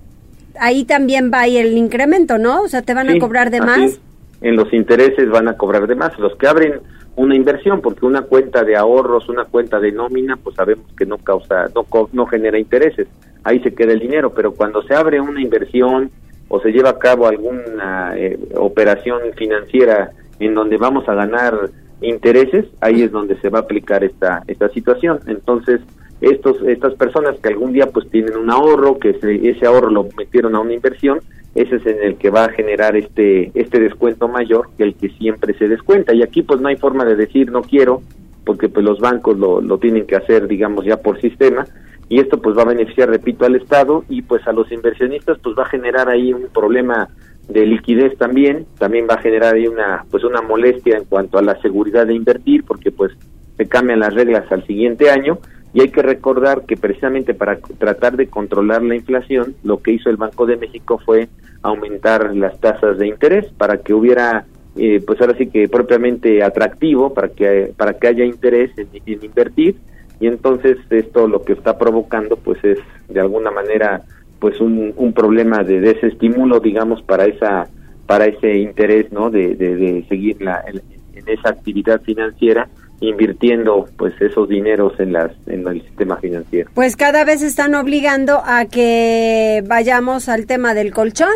ahí también va a ir el incremento no o sea te van a cobrar de más en los intereses van a cobrar de más. Los que abren una inversión, porque una cuenta de ahorros, una cuenta de nómina, pues sabemos que no causa, no, no genera intereses, ahí se queda el dinero, pero cuando se abre una inversión o se lleva a cabo alguna eh, operación financiera en donde vamos a ganar intereses, ahí es donde se va a aplicar esta, esta situación. Entonces, estos, estas personas que algún día pues tienen un ahorro, que ese ahorro lo metieron a una inversión, ese es en el que va a generar este este descuento mayor que el que siempre se descuenta. Y aquí pues no hay forma de decir no quiero porque pues los bancos lo, lo tienen que hacer digamos ya por sistema. Y esto pues va a beneficiar repito al estado y pues a los inversionistas pues va a generar ahí un problema de liquidez también. También va a generar ahí una pues una molestia en cuanto a la seguridad de invertir porque pues se cambian las reglas al siguiente año Y hay que recordar que precisamente para tratar de controlar la inflación, lo que hizo el Banco de México fue aumentar las tasas de interés para que hubiera, eh, pues ahora sí que propiamente atractivo, para que, para que haya interés en, en invertir. Y entonces esto lo que está provocando pues es de alguna manera pues un, un problema de desestímulo digamos para esa para ese interés no de, de, seguir la, en, esa actividad financiera invirtiendo pues esos dineros en las en el sistema financiero. Pues cada vez están obligando a que vayamos al tema del colchón.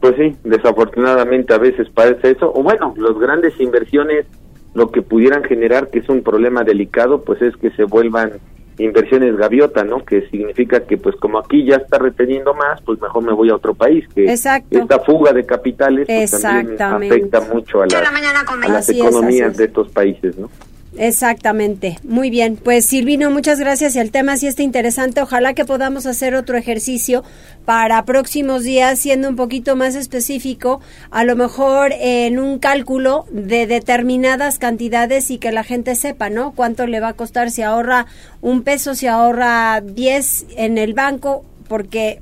Pues sí desafortunadamente a veces parece eso. O bueno las grandes inversiones lo que pudieran generar que es un problema delicado pues es que se vuelvan inversiones gaviota, ¿no? Que significa que pues como aquí ya está reteniendo más, pues mejor me voy a otro país. Que Exacto. esta fuga de capitales pues, también afecta mucho a, las economías de estos países, ¿no? Exactamente, muy bien. Pues Silvino, muchas gracias el tema sí está interesante. Ojalá que podamos hacer otro ejercicio para próximos días siendo un poquito más específico, a lo mejor en un cálculo de determinadas cantidades y que la gente sepa, ¿no? Cuánto le va a costar si ahorra un peso, si ahorra 10 en el banco, porque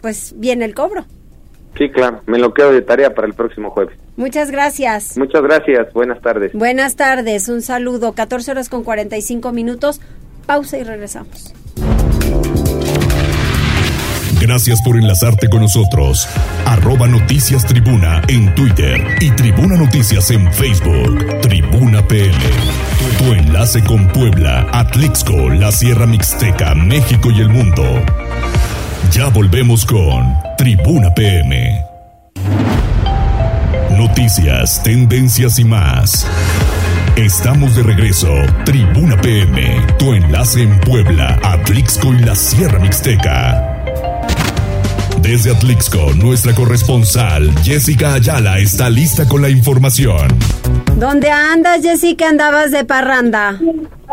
pues viene el cobro. Sí, claro, me lo quedo de tarea para el próximo jueves. Muchas gracias. Muchas gracias, buenas tardes. Buenas tardes, un saludo, 14 horas con 45 minutos, pausa y regresamos. Gracias por enlazarte con nosotros. Arroba Noticias Tribuna en Twitter y Tribuna Noticias en Facebook. Tribuna PM. Tu enlace con Puebla, Atlixco, la Sierra Mixteca, México y el mundo. Ya volvemos con Tribuna PM. Noticias, tendencias y más. Estamos de regreso. Tribuna PM, tu enlace en Puebla, Atlixco y la Sierra Mixteca. Desde Atlixco, nuestra corresponsal Jessica Ayala está lista con la información. ¿Dónde andas, Jessica? ¿Andabas de parranda?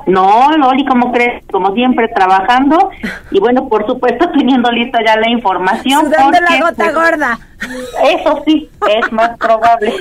No, Loli, como crees? Como siempre, trabajando y bueno, por supuesto, teniendo lista ya la información. Sudando la gota pues, gorda. Eso sí, es más probable.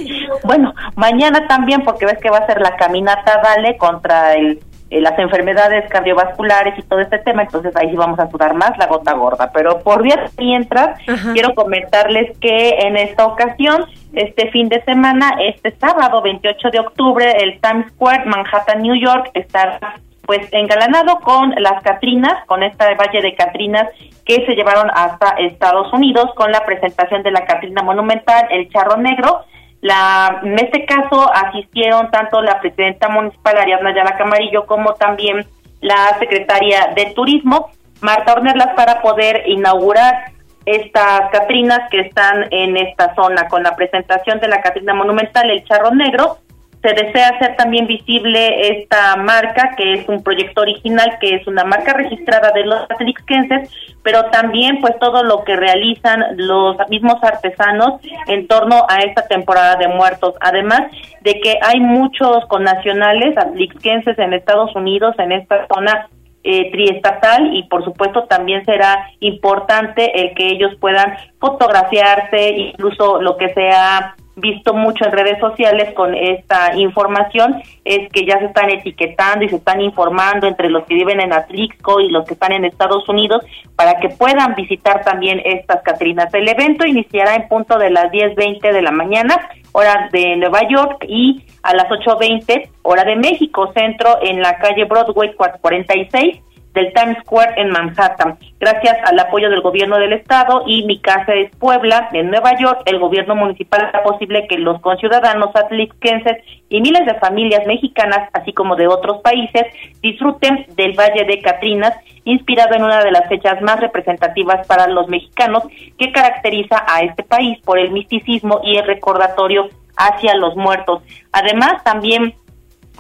Bueno, mañana también, porque ves que va a ser la caminata Dale contra el eh, las enfermedades cardiovasculares y todo este tema, entonces ahí sí vamos a sudar más la gota gorda. Pero por día mientras, quiero comentarles que en esta ocasión, este fin de semana, este sábado 28 de octubre, el Times Square, Manhattan, New York, está pues engalanado con las Catrinas, con esta valle de Catrinas que se llevaron hasta Estados Unidos con la presentación de la Catrina Monumental, el Charro Negro, la, en este caso asistieron tanto la presidenta municipal Ariadna Ayala Camarillo como también la secretaria de Turismo, Marta Ornerlas, para poder inaugurar estas Catrinas que están en esta zona con la presentación de la Catrina Monumental, el Charro Negro, se desea hacer también visible esta marca, que es un proyecto original, que es una marca registrada de los atlixquenses, pero también pues todo lo que realizan los mismos artesanos en torno a esta temporada de muertos. Además de que hay muchos connacionales atlixquenses en Estados Unidos, en esta zona eh, triestatal y por supuesto también será importante el que ellos puedan fotografiarse, incluso lo que sea visto mucho en redes sociales con esta información es que ya se están etiquetando y se están informando entre los que viven en Atlixco y los que están en Estados Unidos para que puedan visitar también estas Catrinas. El evento iniciará en punto de las 10.20 de la mañana, hora de Nueva York, y a las 8.20, hora de México, centro en la calle Broadway 446 del Times Square en Manhattan. Gracias al apoyo del gobierno del estado y Mi Casa es Puebla en Nueva York, el gobierno municipal hará posible que los conciudadanos atlixquenses y miles de familias mexicanas, así como de otros países, disfruten del Valle de Catrinas, inspirado en una de las fechas más representativas para los mexicanos que caracteriza a este país por el misticismo y el recordatorio hacia los muertos. Además, también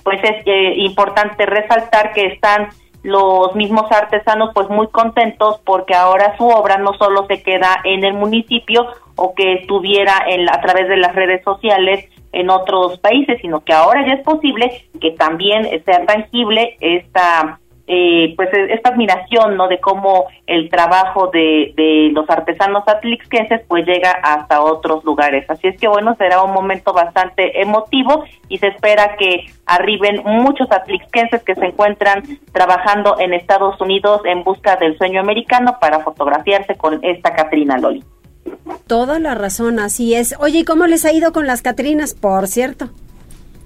pues es eh, importante resaltar que están los mismos artesanos pues muy contentos porque ahora su obra no solo se queda en el municipio o que estuviera en, a través de las redes sociales en otros países, sino que ahora ya es posible que también sea tangible esta eh, pues e, esta admiración no de cómo el trabajo de, de los artesanos atlixquenses pues llega hasta otros lugares. Así es que bueno será un momento bastante emotivo y se espera que arriben muchos atlixquenses que se encuentran trabajando en Estados Unidos en busca del sueño americano para fotografiarse con esta Catrina Loli. Toda la razón así es. Oye ¿y cómo les ha ido con las Catrinas por cierto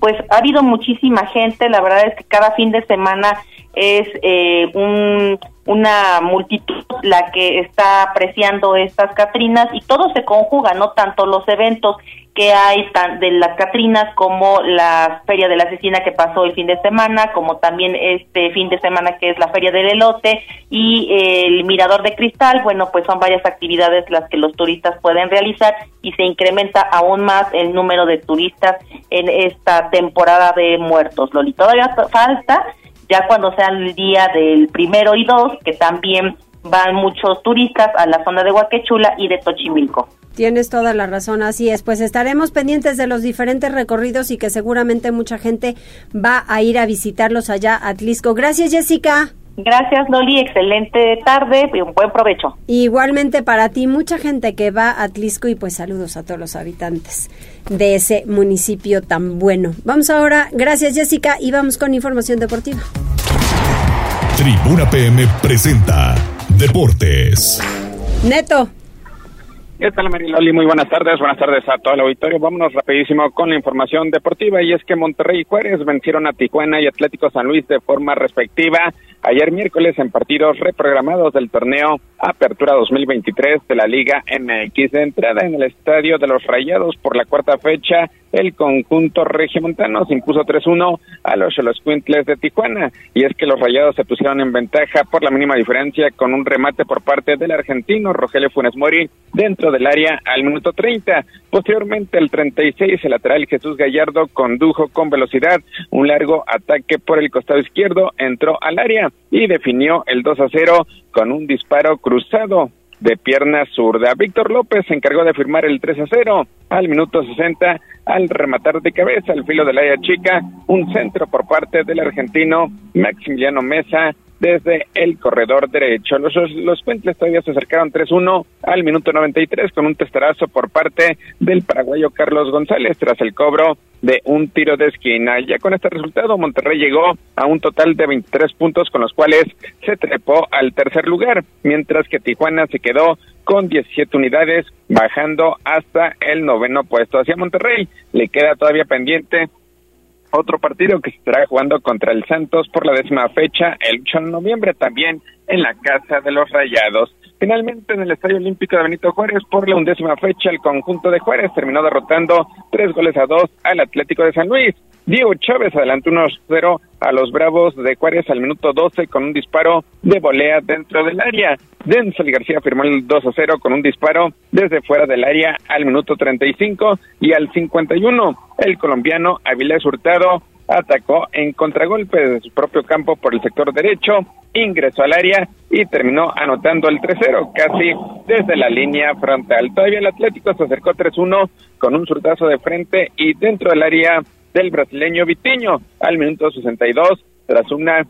pues ha habido muchísima gente, la verdad es que cada fin de semana es eh, un, una multitud la que está apreciando estas Catrinas y todo se conjuga, no tanto los eventos que hay de las Catrinas como la Feria de la Asesina que pasó el fin de semana, como también este fin de semana que es la Feria del Elote y el Mirador de Cristal, bueno, pues son varias actividades las que los turistas pueden realizar y se incrementa aún más el número de turistas en esta temporada de muertos. Loli, todavía falta, ya cuando sea el día del primero y dos, que también van muchos turistas a la zona de Huaquechula y de Tochimilco. Tienes toda la razón, así es. Pues estaremos pendientes de los diferentes recorridos y que seguramente mucha gente va a ir a visitarlos allá a Atlisco. Gracias, Jessica. Gracias, Loli. Excelente tarde y un buen provecho. Igualmente para ti, mucha gente que va a Atlisco y pues saludos a todos los habitantes de ese municipio tan bueno. Vamos ahora, gracias Jessica, y vamos con información deportiva. Tribuna PM presenta Deportes. Neto. ¿Qué tal, Mariloli? Muy buenas tardes. Buenas tardes a todo el auditorio. Vámonos rapidísimo con la información deportiva y es que Monterrey y Juárez vencieron a Tijuana y Atlético San Luis de forma respectiva ayer miércoles en partidos reprogramados del torneo Apertura 2023 de la Liga MX. De entrada en el estadio de los Rayados por la cuarta fecha, el conjunto regiomontano se impuso 3-1 a los Quintles de Tijuana. Y es que los Rayados se pusieron en ventaja por la mínima diferencia con un remate por parte del argentino Rogelio Funes Mori dentro del área al minuto 30. Posteriormente, el 36, el lateral Jesús Gallardo condujo con velocidad un largo ataque por el costado izquierdo, entró al área y definió el 2 a 0 con un disparo cruzado de pierna zurda. Víctor López se encargó de firmar el 3 a 0 al minuto 60 al rematar de cabeza al filo del área chica un centro por parte del argentino Maximiliano Mesa desde el corredor derecho. Los, los todavía se acercaron 3-1 al minuto 93 con un testarazo por parte del paraguayo Carlos González tras el cobro de un tiro de esquina. Ya con este resultado, Monterrey llegó a un total de 23 puntos con los cuales se trepó al tercer lugar, mientras que Tijuana se quedó con 17 unidades, bajando hasta el noveno puesto. Hacia Monterrey le queda todavía pendiente otro partido que se estará jugando contra el Santos por la décima fecha, el 8 de noviembre, también en la Casa de los Rayados. Finalmente, en el Estadio Olímpico de Benito Juárez, por la undécima fecha, el conjunto de Juárez terminó derrotando tres goles a dos al Atlético de San Luis. Diego Chávez adelantó 1-0 a los Bravos de Juárez al minuto 12 con un disparo de volea dentro del área. Denzel García firmó el 2-0 con un disparo desde fuera del área al minuto 35 y al 51. El colombiano Avilés Hurtado atacó en contragolpe de su propio campo por el sector derecho, ingresó al área y terminó anotando el 3-0 casi desde la línea frontal. Todavía el Atlético se acercó 3-1 con un surtazo de frente y dentro del área del brasileño Vitiño al minuto 62 tras una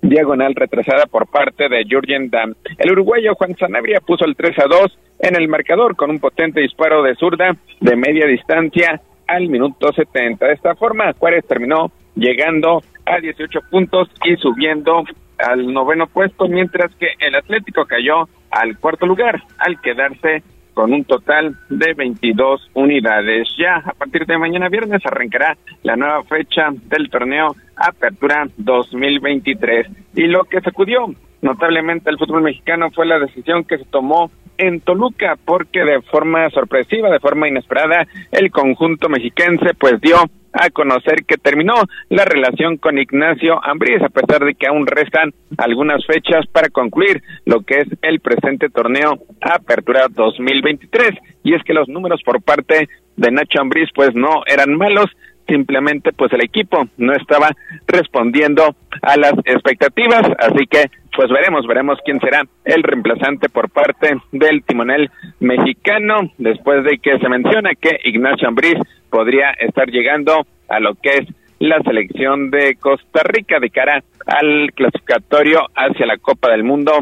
diagonal retrasada por parte de Jurgen Damm. El uruguayo Juan Sanabria puso el 3 a 2 en el marcador con un potente disparo de zurda de media distancia al minuto 70. De esta forma, Juárez terminó llegando a 18 puntos y subiendo al noveno puesto, mientras que el Atlético cayó al cuarto lugar al quedarse con un total de 22 unidades. Ya a partir de mañana viernes arrancará la nueva fecha del torneo Apertura 2023. Y lo que sacudió notablemente el fútbol mexicano fue la decisión que se tomó en Toluca, porque de forma sorpresiva, de forma inesperada, el conjunto mexiquense pues dio a conocer que terminó la relación con Ignacio Ambriz, a pesar de que aún restan algunas fechas para concluir lo que es el presente torneo Apertura 2023. Y es que los números por parte de Nacho Ambriz pues no eran malos, simplemente pues el equipo no estaba respondiendo a las expectativas, así que pues veremos, veremos quién será el reemplazante por parte del timonel mexicano, después de que se menciona que Ignacio Ambriz podría estar llegando a lo que es la selección de Costa Rica de cara al clasificatorio hacia la Copa del Mundo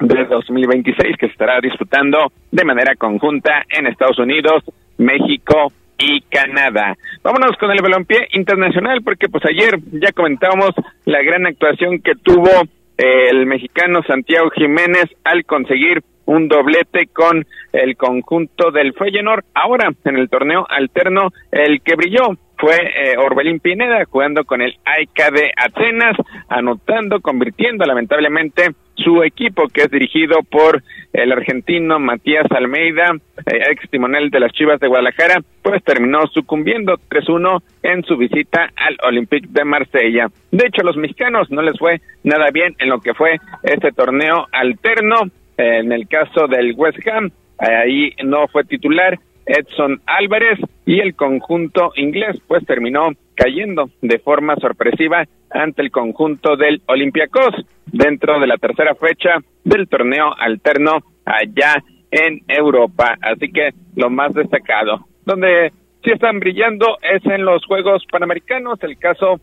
de 2026 que estará disputando de manera conjunta en Estados Unidos, México y Canadá. Vámonos con el balompié internacional porque pues ayer ya comentábamos la gran actuación que tuvo el mexicano Santiago Jiménez al conseguir un doblete con el conjunto del Feyenoord. Ahora, en el torneo alterno, el que brilló fue eh, Orbelín Pineda jugando con el AICA de Atenas, anotando, convirtiendo lamentablemente su equipo que es dirigido por el argentino Matías Almeida, eh, ex timonel de las Chivas de Guadalajara, pues terminó sucumbiendo 3-1 en su visita al Olympique de Marsella. De hecho, a los mexicanos no les fue nada bien en lo que fue este torneo alterno. en el caso del West Ham, ahí no fue titular, Edson Álvarez y el conjunto inglés pues terminó cayendo de forma sorpresiva ante el conjunto del Olympiacos dentro de la tercera fecha del torneo alterno allá en Europa. Así que lo más destacado, donde sí están brillando es en los Juegos Panamericanos, el caso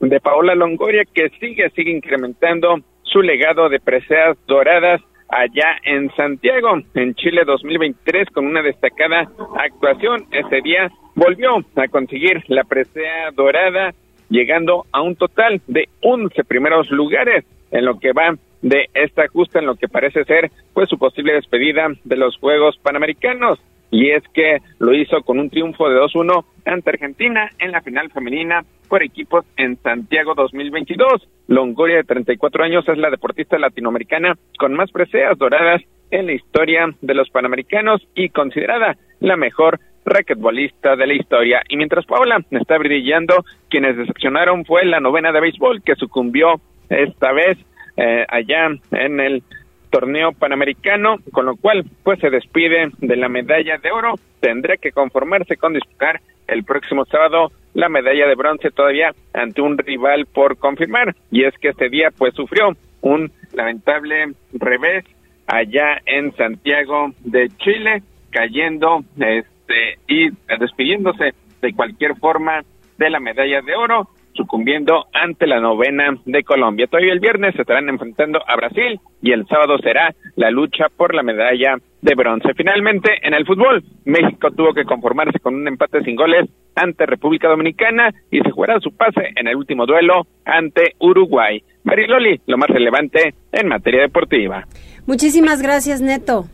de Paola Longoria que sigue, sigue incrementando su legado de preseas doradas allá en Santiago, en Chile 2023, con una destacada actuación. Ese día volvió a conseguir la presea dorada, llegando a un total de 11 primeros lugares en lo que va de esta justa, en lo que parece ser pues su posible despedida de los Juegos Panamericanos y es que lo hizo con un triunfo de 2-1 ante Argentina en la final femenina por equipos en Santiago 2022. Longoria, de 34 años, es la deportista latinoamericana con más preseas doradas en la historia de los Panamericanos y considerada la mejor raquetbolista de la historia. Y mientras Paula está brillando, quienes decepcionaron fue la novena de béisbol que sucumbió esta vez eh, allá en el torneo panamericano, con lo cual pues se despide de la medalla de oro, tendrá que conformarse con disputar el próximo sábado la medalla de bronce todavía ante un rival por confirmar y es que este día pues sufrió un lamentable revés allá en Santiago de Chile cayendo y despidiéndose de cualquier forma de la medalla de oro sucumbiendo ante la novena de Colombia. Todavía el viernes se estarán enfrentando a Brasil y el sábado será la lucha por la medalla de bronce. Finalmente, en el fútbol, México tuvo que conformarse con un empate sin goles ante República Dominicana y se jugará su pase en el último duelo ante Uruguay. Mariloli, lo más relevante en materia deportiva. Muchísimas gracias, Neto.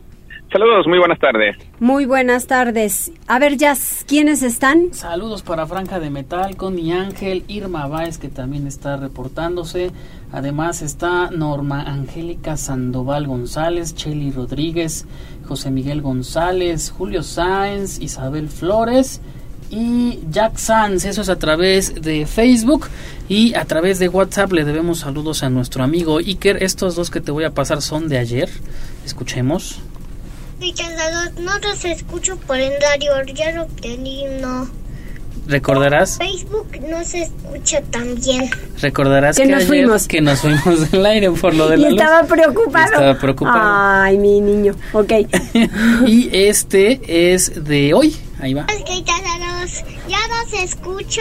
Saludos, muy buenas tardes. Muy buenas tardes. A ver, Jazz, ¿quiénes están? Saludos para Franja de Metal, Connie Ángel, Irma Báez, que también está reportándose. Además está Norma Angélica Sandoval González, Cheli Rodríguez, José Miguel González, Julio Sáenz, Isabel Flores y Jack Sanz. Eso es a través de Facebook y a través de WhatsApp le debemos saludos a nuestro amigo Iker. Estos dos que te voy a pasar son de ayer. Escuchemos. No los escucho por el radio, ya lo entendí, no. ¿Recordarás? Facebook no se escucha tan bien. Recordarás Que que, nos ayer fuimos. que nos fuimos del aire por lo de Y la luz? estaba preocupado. Estaba preocupado. Ay, mi niño. Ok. y este es de hoy. Ahí va. Ya los escucho,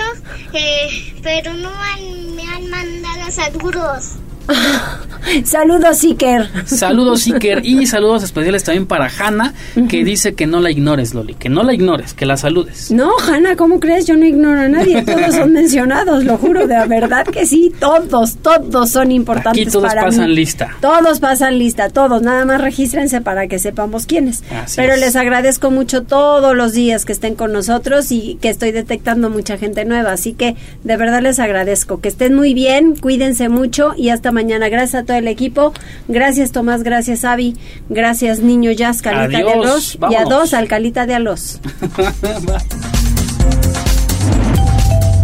eh, pero no han- me han mandado saludos. Saludos, Iker. Saludos, Iker. Y saludos especiales también para Hanna, que dice que no la ignores, Loli. Que no la ignores, que la saludes. No, Hanna, ¿cómo crees? Yo no ignoro a nadie. Todos son mencionados, lo juro. De verdad que sí. Todos, todos son importantes Aquí todos para pasan mí. lista. Todos pasan lista, todos. Nada más regístrense para que sepamos quiénes. Así Pero es. les agradezco mucho todos los días que estén con nosotros y que estoy detectando mucha gente nueva. Así que de verdad les agradezco. Que estén muy bien, cuídense mucho y hasta mañana. Gracias a todo el equipo. Gracias, Tomás. Gracias, Avi. Gracias, Niño Jazz, Calita de. Alos. Y a dos, Alcalita de Alos.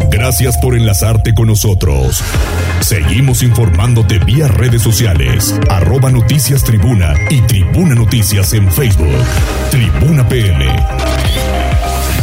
Gracias por enlazarte con nosotros. Seguimos informándote vía redes sociales, arroba noticias tribuna y tribuna noticias en Facebook. Tribuna PM.